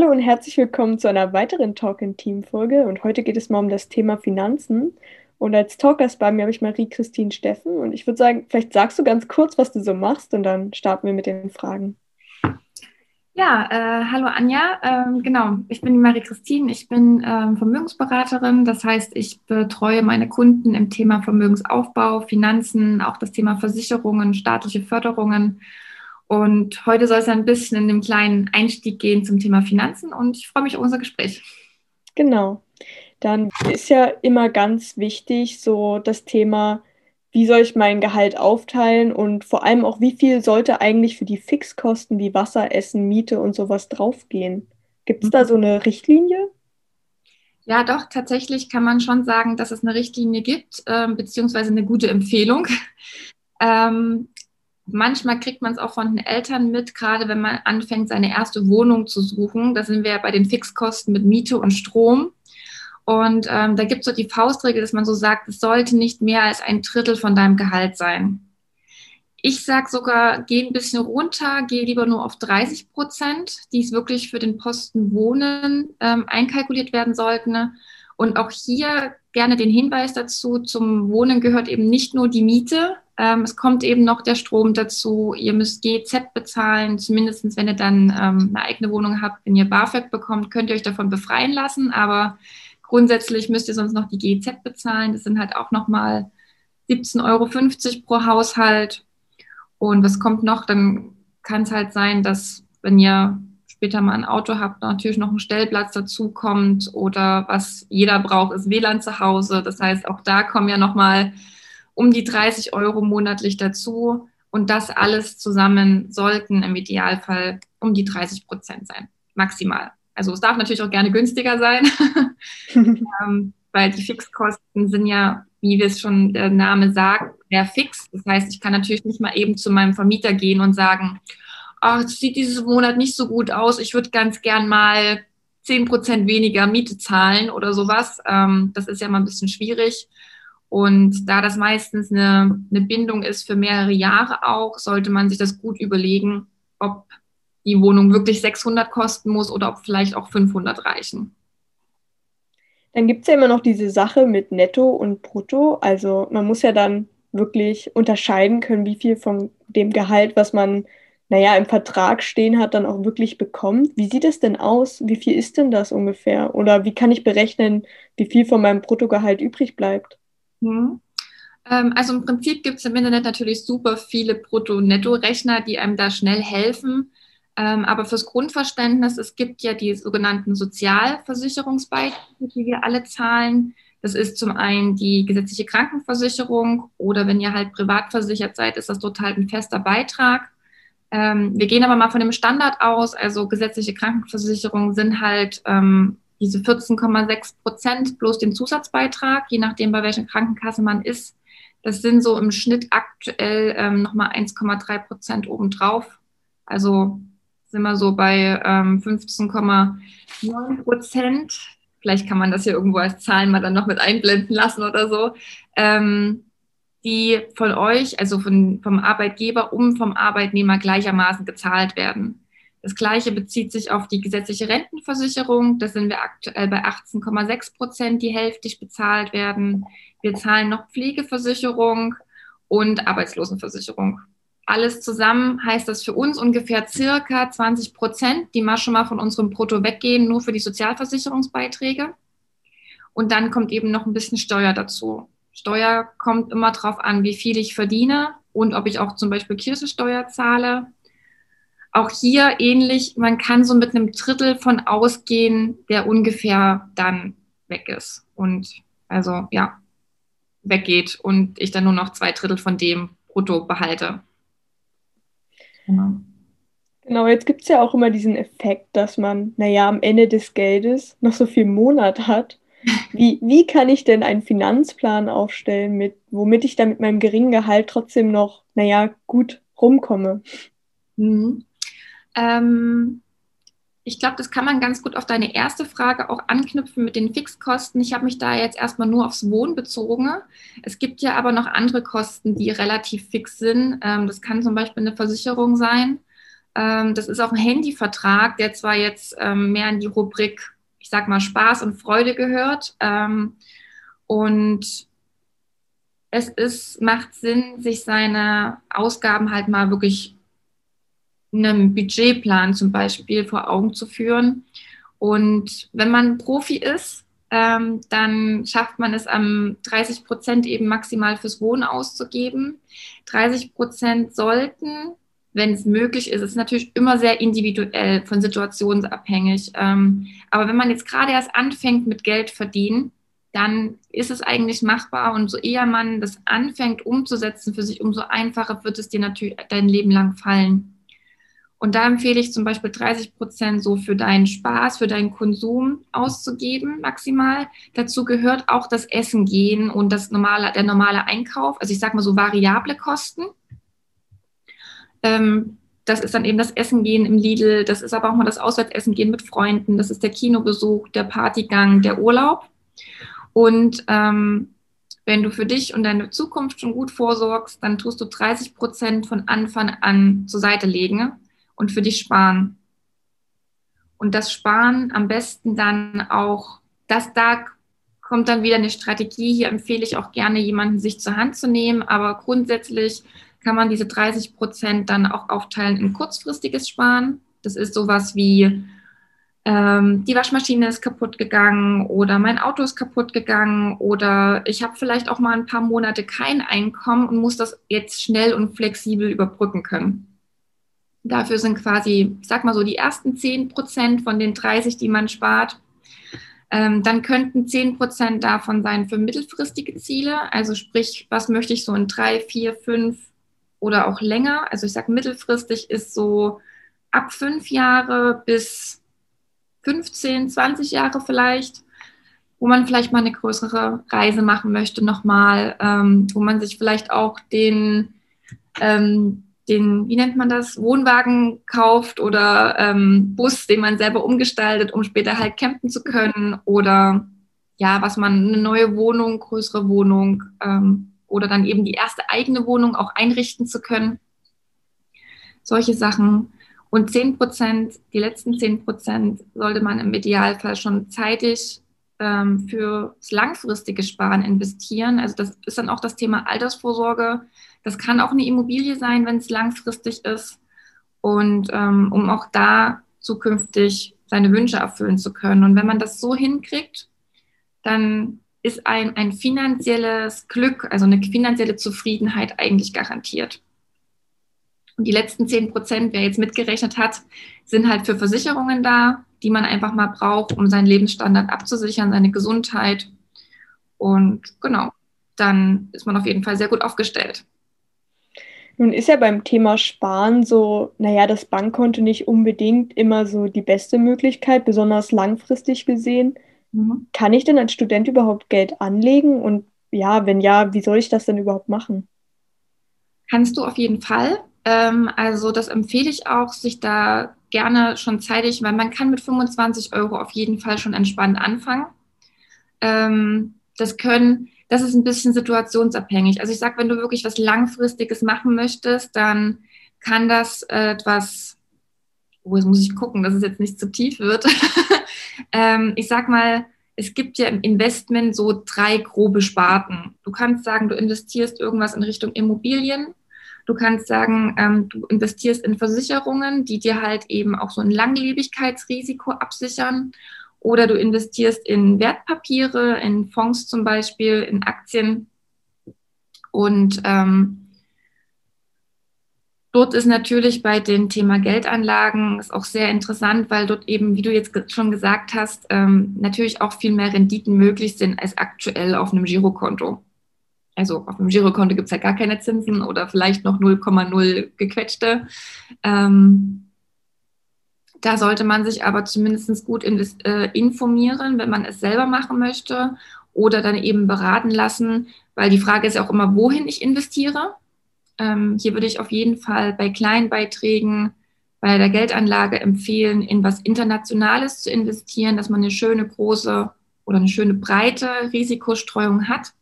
Hallo und herzlich willkommen zu einer weiteren Talk in Team Folge und heute geht es mal um das Thema Finanzen und als Talkgast bei mir habe ich Marie-Christine Steffen und ich würde sagen, vielleicht sagst du ganz kurz, was du so machst und dann starten wir mit den Fragen. Ja, äh, hallo Anja. Ähm, genau, ich bin die Marie-Christine. Ich bin ähm, Vermögensberaterin. Das heißt, ich betreue meine Kunden im Thema Vermögensaufbau, Finanzen, auch das Thema Versicherungen, staatliche Förderungen und heute soll es ein bisschen in dem kleinen Einstieg gehen zum Thema Finanzen und ich freue mich auf unser Gespräch. Genau. Dann ist ja immer ganz wichtig so das Thema, wie soll ich mein Gehalt aufteilen und vor allem auch, wie viel sollte eigentlich für die Fixkosten wie Wasser, Essen, Miete und sowas draufgehen? Gibt es da so eine Richtlinie? Ja, doch, tatsächlich kann man schon sagen, dass es eine Richtlinie gibt, äh, beziehungsweise eine gute Empfehlung. Ähm, manchmal kriegt man es auch von den Eltern mit, gerade wenn man anfängt, seine erste Wohnung zu suchen. Da sind wir ja bei den Fixkosten mit Miete und Strom. Und ähm, da gibt es so die Faustregel, dass man so sagt, es sollte nicht mehr als ein Drittel von deinem Gehalt sein. Ich sage sogar, geh ein bisschen runter, geh lieber nur auf 30 Prozent, die es wirklich für den Posten Wohnen ähm, einkalkuliert werden sollten. Und auch hier gerne den Hinweis dazu, zum Wohnen gehört eben nicht nur die Miete, ähm, es kommt eben noch der Strom dazu. Ihr müsst GZ bezahlen, zumindest wenn ihr dann ähm, eine eigene Wohnung habt. Wenn ihr BAföG bekommt, könnt ihr euch davon befreien lassen. Aber grundsätzlich müsst ihr sonst noch die GZ bezahlen. Das sind halt auch nochmal 17,50 Euro pro Haushalt. Und was kommt noch? Dann kann es halt sein, dass wenn ihr später mal ein Auto habt, natürlich noch ein Stellplatz dazu kommt oder was jeder braucht, ist WLAN zu Hause. Das heißt, auch da kommen ja nochmal um die 30 Euro monatlich dazu. Und das alles zusammen sollten im Idealfall um die 30 Prozent sein, maximal. Also es darf natürlich auch gerne günstiger sein, ähm, weil die Fixkosten sind ja, wie wir es schon der Name sagt, sehr fix. Das heißt, ich kann natürlich nicht mal eben zu meinem Vermieter gehen und sagen, ach, es sieht dieses Monat nicht so gut aus, ich würde ganz gern mal 10 Prozent weniger Miete zahlen oder sowas. Ähm, das ist ja mal ein bisschen schwierig. Und da das meistens eine, eine Bindung ist für mehrere Jahre auch, sollte man sich das gut überlegen, ob die Wohnung wirklich 600 kosten muss oder ob vielleicht auch 500 reichen. Dann gibt es ja immer noch diese Sache mit Netto und Brutto. Also man muss ja dann wirklich unterscheiden können, wie viel von dem Gehalt, was man, naja, im Vertrag stehen hat, dann auch wirklich bekommt. Wie sieht es denn aus? Wie viel ist denn das ungefähr? Oder wie kann ich berechnen, wie viel von meinem Bruttogehalt übrig bleibt? Mhm. also im Prinzip gibt es im Internet natürlich super viele Brutto-Netto-Rechner, die einem da schnell helfen. Ähm, aber fürs Grundverständnis, es gibt ja die sogenannten Sozialversicherungsbeiträge, die wir alle zahlen. Das ist zum einen die gesetzliche Krankenversicherung oder wenn ihr halt privat versichert seid, ist das total ein fester Beitrag. Ähm, wir gehen aber mal von dem Standard aus. Also gesetzliche Krankenversicherungen sind halt ähm, diese 14,6 Prozent plus den Zusatzbeitrag, je nachdem, bei welcher Krankenkasse man ist. Das sind so im Schnitt aktuell ähm, nochmal 1,3 Prozent obendrauf. Also sind wir so bei ähm, 15,9 Prozent. Vielleicht kann man das hier irgendwo als Zahlen mal dann noch mit einblenden lassen oder so. Ähm, die von euch, also von, vom Arbeitgeber um vom Arbeitnehmer gleichermaßen gezahlt werden. Das Gleiche bezieht sich auf die gesetzliche Rentenversicherung. Da sind wir aktuell bei 18,6 Prozent, die hälftig bezahlt werden. Wir zahlen noch Pflegeversicherung und Arbeitslosenversicherung. Alles zusammen heißt das für uns ungefähr circa 20 Prozent, die mal schon mal von unserem Brutto weggehen, nur für die Sozialversicherungsbeiträge. Und dann kommt eben noch ein bisschen Steuer dazu. Steuer kommt immer darauf an, wie viel ich verdiene und ob ich auch zum Beispiel Kirchensteuer zahle auch hier ähnlich, man kann so mit einem Drittel von ausgehen, der ungefähr dann weg ist und also ja, weggeht und ich dann nur noch zwei Drittel von dem brutto behalte. Genau. Genau, jetzt gibt es ja auch immer diesen Effekt, dass man, naja, am Ende des Geldes noch so viel Monat hat. Wie, wie kann ich denn einen Finanzplan aufstellen, mit, womit ich dann mit meinem geringen Gehalt trotzdem noch, naja, gut rumkomme? Mhm. Ähm, ich glaube, das kann man ganz gut auf deine erste Frage auch anknüpfen mit den Fixkosten. Ich habe mich da jetzt erstmal nur aufs Wohnen bezogen. Es gibt ja aber noch andere Kosten, die relativ fix sind. Ähm, das kann zum Beispiel eine Versicherung sein. Ähm, das ist auch ein Handyvertrag, der zwar jetzt ähm, mehr in die Rubrik, ich sag mal, Spaß und Freude gehört. Ähm, und es ist, macht Sinn, sich seine Ausgaben halt mal wirklich einem Budgetplan zum Beispiel vor Augen zu führen. Und wenn man Profi ist, ähm, dann schafft man es am 30 Prozent eben maximal fürs Wohnen auszugeben. 30 Prozent sollten, wenn es möglich ist, es ist natürlich immer sehr individuell, von situationsabhängig. Ähm, aber wenn man jetzt gerade erst anfängt mit Geld verdienen, dann ist es eigentlich machbar und so eher man das anfängt umzusetzen für sich, umso einfacher wird es dir natürlich dein Leben lang fallen. Und da empfehle ich zum Beispiel 30 Prozent so für deinen Spaß, für deinen Konsum auszugeben, maximal. Dazu gehört auch das Essen gehen und das normale, der normale Einkauf. Also ich sage mal so variable Kosten. Ähm, das ist dann eben das Essen gehen im Lidl. Das ist aber auch mal das Auswärtsessen gehen mit Freunden. Das ist der Kinobesuch, der Partygang, der Urlaub. Und ähm, wenn du für dich und deine Zukunft schon gut vorsorgst, dann tust du 30 Prozent von Anfang an zur Seite legen und für dich sparen. Und das Sparen am besten dann auch, dass da kommt dann wieder eine Strategie. Hier empfehle ich auch gerne, jemanden sich zur Hand zu nehmen. Aber grundsätzlich kann man diese 30 Prozent dann auch aufteilen in kurzfristiges Sparen. Das ist sowas wie, ähm, die Waschmaschine ist kaputt gegangen oder mein Auto ist kaputt gegangen oder ich habe vielleicht auch mal ein paar Monate kein Einkommen und muss das jetzt schnell und flexibel überbrücken können. Dafür sind quasi, ich sag mal so, die ersten 10 Prozent von den 30, die man spart. Ähm, dann könnten 10 Prozent davon sein für mittelfristige Ziele. Also sprich, was möchte ich so in drei, vier, fünf oder auch länger? Also ich sage, mittelfristig ist so ab fünf Jahre bis 15, 20 Jahre vielleicht, wo man vielleicht mal eine größere Reise machen möchte nochmal, ähm, wo man sich vielleicht auch den ähm, den, wie nennt man das, Wohnwagen kauft oder ähm, Bus, den man selber umgestaltet, um später halt campen zu können oder ja, was man, eine neue Wohnung, größere Wohnung ähm, oder dann eben die erste eigene Wohnung auch einrichten zu können. Solche Sachen. Und 10 Prozent, die letzten 10 Prozent sollte man im Idealfall schon zeitig ähm, fürs langfristige Sparen investieren. Also das ist dann auch das Thema Altersvorsorge. Das kann auch eine Immobilie sein, wenn es langfristig ist. Und ähm, um auch da zukünftig seine Wünsche erfüllen zu können. Und wenn man das so hinkriegt, dann ist ein, ein finanzielles Glück, also eine finanzielle Zufriedenheit eigentlich garantiert. Und die letzten 10 Prozent, wer jetzt mitgerechnet hat, sind halt für Versicherungen da, die man einfach mal braucht, um seinen Lebensstandard abzusichern, seine Gesundheit. Und genau, dann ist man auf jeden Fall sehr gut aufgestellt. Nun ist ja beim Thema Sparen so, naja, das Bankkonto nicht unbedingt immer so die beste Möglichkeit, besonders langfristig gesehen. Mhm. Kann ich denn als Student überhaupt Geld anlegen? Und ja, wenn ja, wie soll ich das denn überhaupt machen? Kannst du auf jeden Fall. Ähm, also das empfehle ich auch, sich da gerne schon zeitig, weil man kann mit 25 Euro auf jeden Fall schon entspannt anfangen. Ähm, das können das ist ein bisschen situationsabhängig. Also ich sage, wenn du wirklich was Langfristiges machen möchtest, dann kann das äh, etwas, oh, jetzt muss ich gucken, dass es jetzt nicht zu tief wird. ähm, ich sag mal, es gibt ja im Investment so drei grobe Sparten. Du kannst sagen, du investierst irgendwas in Richtung Immobilien. Du kannst sagen, ähm, du investierst in Versicherungen, die dir halt eben auch so ein Langlebigkeitsrisiko absichern. Oder du investierst in Wertpapiere, in Fonds zum Beispiel, in Aktien. Und ähm, dort ist natürlich bei dem Thema Geldanlagen ist auch sehr interessant, weil dort eben, wie du jetzt schon gesagt hast, ähm, natürlich auch viel mehr Renditen möglich sind als aktuell auf einem Girokonto. Also auf einem Girokonto gibt es ja gar keine Zinsen oder vielleicht noch 0,0 gequetschte. Ähm, Da sollte man sich aber zumindest gut äh, informieren, wenn man es selber machen möchte oder dann eben beraten lassen, weil die Frage ist ja auch immer, wohin ich investiere. Ähm, hier würde ich auf jeden Fall bei kleinen Beiträgen bei der Geldanlage empfehlen, in was Internationales zu investieren, dass man eine schöne große oder eine schöne breite Risikostreuung hat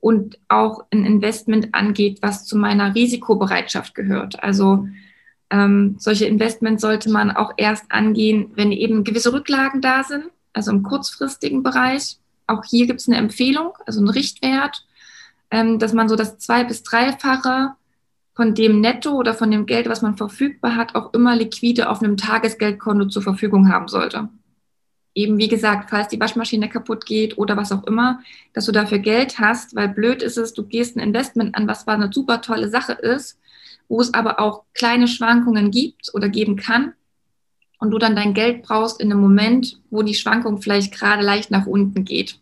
und auch ein Investment angeht, was zu meiner Risikobereitschaft gehört. Also ähm, solche Investments sollte man auch erst angehen, wenn eben gewisse Rücklagen da sind, also im kurzfristigen Bereich. Auch hier gibt es eine Empfehlung, also einen Richtwert, ähm, dass man so das zwei- bis dreifache von dem Netto oder von dem Geld, was man verfügbar hat, auch immer liquide auf einem Tagesgeldkonto zur Verfügung haben sollte. Eben wie gesagt, falls die Waschmaschine kaputt geht oder was auch immer, dass du dafür Geld hast, weil blöd ist es, du gehst ein Investment an, was zwar eine super tolle Sache ist, wo es aber auch kleine Schwankungen gibt oder geben kann und du dann dein Geld brauchst in einem Moment, wo die Schwankung vielleicht gerade leicht nach unten geht.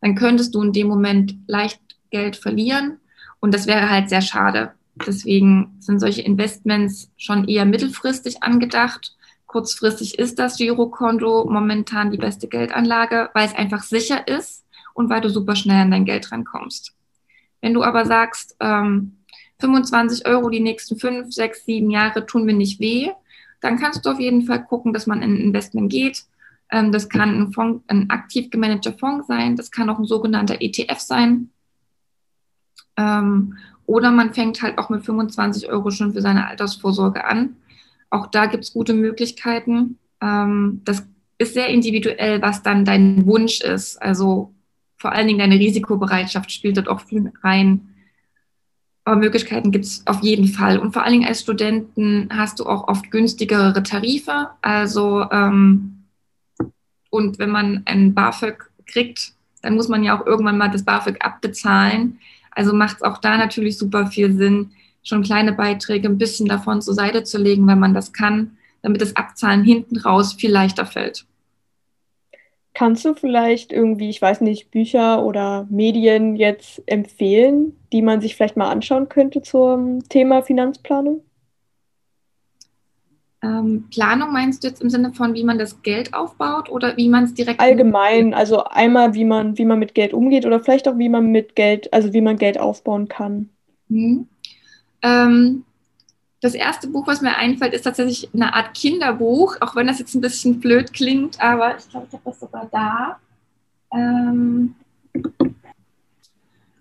Dann könntest du in dem Moment leicht Geld verlieren und das wäre halt sehr schade. Deswegen sind solche Investments schon eher mittelfristig angedacht. Kurzfristig ist das Girokonto momentan die beste Geldanlage, weil es einfach sicher ist und weil du super schnell an dein Geld rankommst. Wenn du aber sagst, ähm, 25 Euro die nächsten fünf, sechs, sieben Jahre tun mir nicht weh, dann kannst du auf jeden Fall gucken, dass man in ein Investment geht. Ähm, das kann ein, Fonds, ein aktiv gemanagter Fonds sein, das kann auch ein sogenannter ETF sein. Ähm, oder man fängt halt auch mit 25 Euro schon für seine Altersvorsorge an. Auch da gibt es gute Möglichkeiten. Ähm, das ist sehr individuell, was dann dein Wunsch ist. Also vor allen Dingen deine Risikobereitschaft spielt dort auch viel rein. Aber Möglichkeiten gibt es auf jeden Fall. Und vor allen Dingen als Studenten hast du auch oft günstigere Tarife. Also, ähm, und wenn man ein BAföG kriegt, dann muss man ja auch irgendwann mal das BAföG abbezahlen. Also macht es auch da natürlich super viel Sinn, schon kleine Beiträge ein bisschen davon zur Seite zu legen, wenn man das kann, damit das Abzahlen hinten raus viel leichter fällt. Kannst du vielleicht irgendwie, ich weiß nicht, Bücher oder Medien jetzt empfehlen, die man sich vielleicht mal anschauen könnte zum Thema Finanzplanung? Ähm, Planung meinst du jetzt im Sinne von, wie man das Geld aufbaut oder wie man es direkt allgemein, also einmal wie man wie man mit Geld umgeht oder vielleicht auch wie man mit Geld, also wie man Geld aufbauen kann. Mhm. Ähm, das erste Buch, was mir einfällt, ist tatsächlich eine Art Kinderbuch, auch wenn das jetzt ein bisschen blöd klingt, aber ich glaube, ich habe das sogar da. Ähm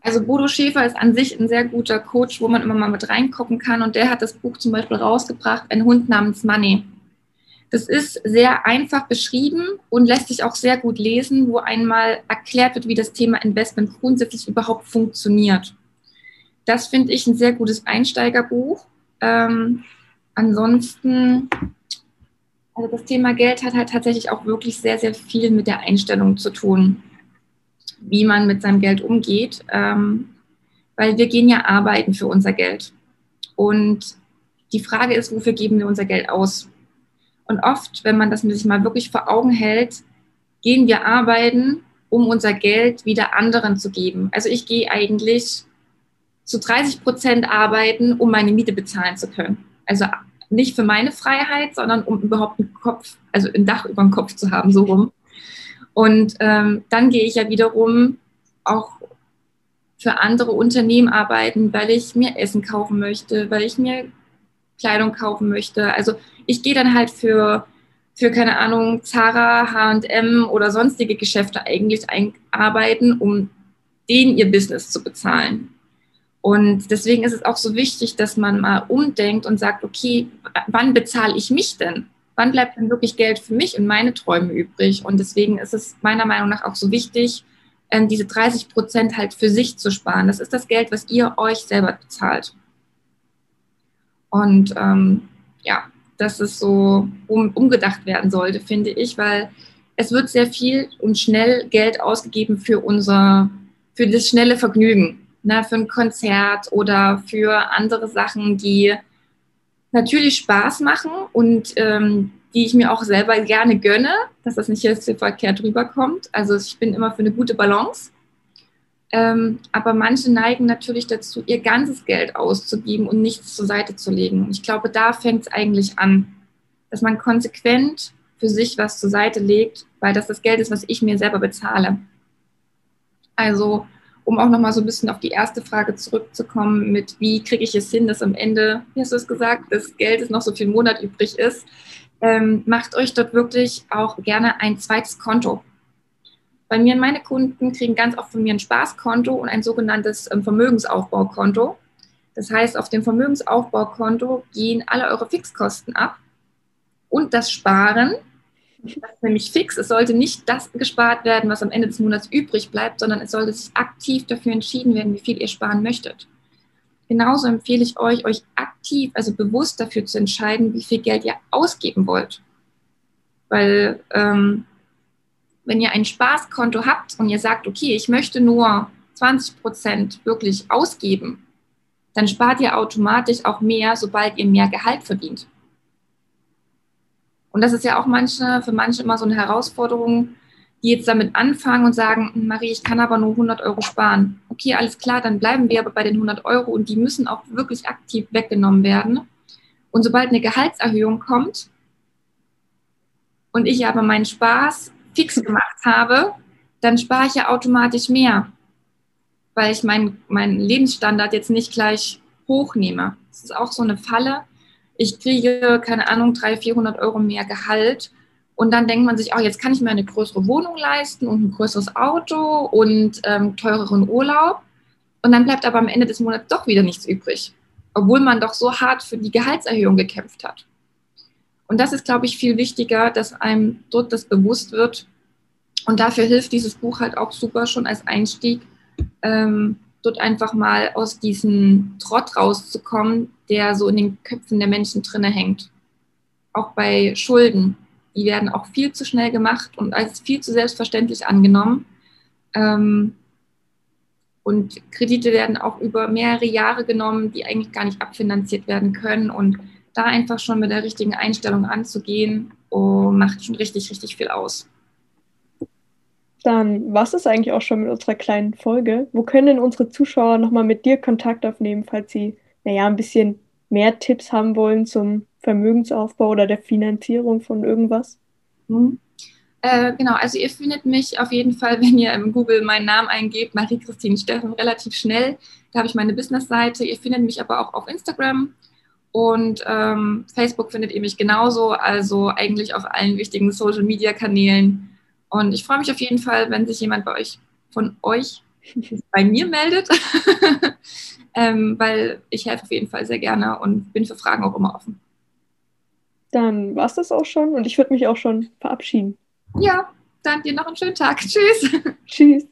also Bodo Schäfer ist an sich ein sehr guter Coach, wo man immer mal mit reingucken kann und der hat das Buch zum Beispiel rausgebracht, Ein Hund namens Money. Das ist sehr einfach beschrieben und lässt sich auch sehr gut lesen, wo einmal erklärt wird, wie das Thema Investment grundsätzlich überhaupt funktioniert. Das finde ich ein sehr gutes Einsteigerbuch. Ähm, ansonsten, also das Thema Geld hat halt tatsächlich auch wirklich sehr, sehr viel mit der Einstellung zu tun, wie man mit seinem Geld umgeht, ähm, weil wir gehen ja arbeiten für unser Geld. Und die Frage ist, wofür geben wir unser Geld aus? Und oft, wenn man das sich mal wirklich vor Augen hält, gehen wir arbeiten, um unser Geld wieder anderen zu geben. Also ich gehe eigentlich zu 30 Prozent arbeiten, um meine Miete bezahlen zu können. Also nicht für meine Freiheit, sondern um überhaupt einen Kopf, also ein Dach über dem Kopf zu haben, so rum. Und ähm, dann gehe ich ja wiederum auch für andere Unternehmen arbeiten, weil ich mir Essen kaufen möchte, weil ich mir Kleidung kaufen möchte. Also ich gehe dann halt für, für keine Ahnung, Zara, HM oder sonstige Geschäfte eigentlich arbeiten, um denen ihr Business zu bezahlen. Und deswegen ist es auch so wichtig, dass man mal umdenkt und sagt, okay, wann bezahle ich mich denn? Wann bleibt denn wirklich Geld für mich und meine Träume übrig? Und deswegen ist es meiner Meinung nach auch so wichtig, ähm, diese 30 Prozent halt für sich zu sparen. Das ist das Geld, was ihr euch selber bezahlt. Und ähm, ja, dass es so um, umgedacht werden sollte, finde ich, weil es wird sehr viel und schnell Geld ausgegeben für unser, für das schnelle Vergnügen ne, für ein Konzert oder für andere Sachen, die natürlich Spaß machen und ähm, die ich mir auch selber gerne gönne, dass das nicht jetzt verkehrt rüberkommt. Also ich bin immer für eine gute Balance. Ähm, aber manche neigen natürlich dazu, ihr ganzes Geld auszugeben und nichts zur Seite zu legen. Ich glaube, da fängt es eigentlich an, dass man konsequent für sich was zur Seite legt, weil das das Geld ist, was ich mir selber bezahle. Also, um auch nochmal so ein bisschen auf die erste Frage zurückzukommen, mit wie kriege ich es hin, dass am Ende, wie hast du es gesagt, das Geld ist noch so viel Monat übrig ist, ähm, macht euch dort wirklich auch gerne ein zweites Konto. Bei mir und meine Kunden kriegen ganz oft von mir ein Spaßkonto und ein sogenanntes ähm, Vermögensaufbaukonto. Das heißt, auf dem Vermögensaufbaukonto gehen alle eure Fixkosten ab und das Sparen. Das ist nämlich fix. Es sollte nicht das gespart werden, was am Ende des Monats übrig bleibt, sondern es sollte sich aktiv dafür entschieden werden, wie viel ihr sparen möchtet. Genauso empfehle ich euch, euch aktiv, also bewusst dafür zu entscheiden, wie viel Geld ihr ausgeben wollt. Weil ähm, wenn ihr ein Spaßkonto habt und ihr sagt, okay, ich möchte nur 20 Prozent wirklich ausgeben, dann spart ihr automatisch auch mehr, sobald ihr mehr Gehalt verdient. Und das ist ja auch manche, für manche immer so eine Herausforderung, die jetzt damit anfangen und sagen, Marie, ich kann aber nur 100 Euro sparen. Okay, alles klar, dann bleiben wir aber bei den 100 Euro und die müssen auch wirklich aktiv weggenommen werden. Und sobald eine Gehaltserhöhung kommt und ich aber meinen Spaß fix gemacht habe, dann spare ich ja automatisch mehr weil ich meinen mein Lebensstandard jetzt nicht gleich hochnehme. Das ist auch so eine Falle. Ich kriege, keine Ahnung, 300, 400 Euro mehr Gehalt. Und dann denkt man sich, oh, jetzt kann ich mir eine größere Wohnung leisten und ein größeres Auto und ähm, teureren Urlaub. Und dann bleibt aber am Ende des Monats doch wieder nichts übrig, obwohl man doch so hart für die Gehaltserhöhung gekämpft hat. Und das ist, glaube ich, viel wichtiger, dass einem dort das bewusst wird. Und dafür hilft dieses Buch halt auch super schon als Einstieg, ähm, dort einfach mal aus diesem Trott rauszukommen, der so in den Köpfen der Menschen drinne hängt. Auch bei Schulden. Die werden auch viel zu schnell gemacht und als viel zu selbstverständlich angenommen. Ähm, und Kredite werden auch über mehrere Jahre genommen, die eigentlich gar nicht abfinanziert werden können. Und da einfach schon mit der richtigen Einstellung anzugehen, oh, macht schon richtig, richtig viel aus. Dann war es eigentlich auch schon mit unserer kleinen Folge. Wo können denn unsere Zuschauer nochmal mit dir Kontakt aufnehmen, falls sie, naja, ein bisschen mehr Tipps haben wollen zum Vermögensaufbau oder der Finanzierung von irgendwas? Mhm. Äh, genau, also ihr findet mich auf jeden Fall, wenn ihr im Google meinen Namen eingebt, Marie-Christine Steffen, relativ schnell. Da habe ich meine Businessseite. Ihr findet mich aber auch auf Instagram und ähm, Facebook findet ihr mich genauso, also eigentlich auf allen wichtigen Social-Media-Kanälen. Und ich freue mich auf jeden Fall, wenn sich jemand bei euch, von euch, bei mir meldet, ähm, weil ich helfe auf jeden Fall sehr gerne und bin für Fragen auch immer offen. Dann war es das auch schon und ich würde mich auch schon verabschieden. Ja, dann dir noch einen schönen Tag. Tschüss. Tschüss.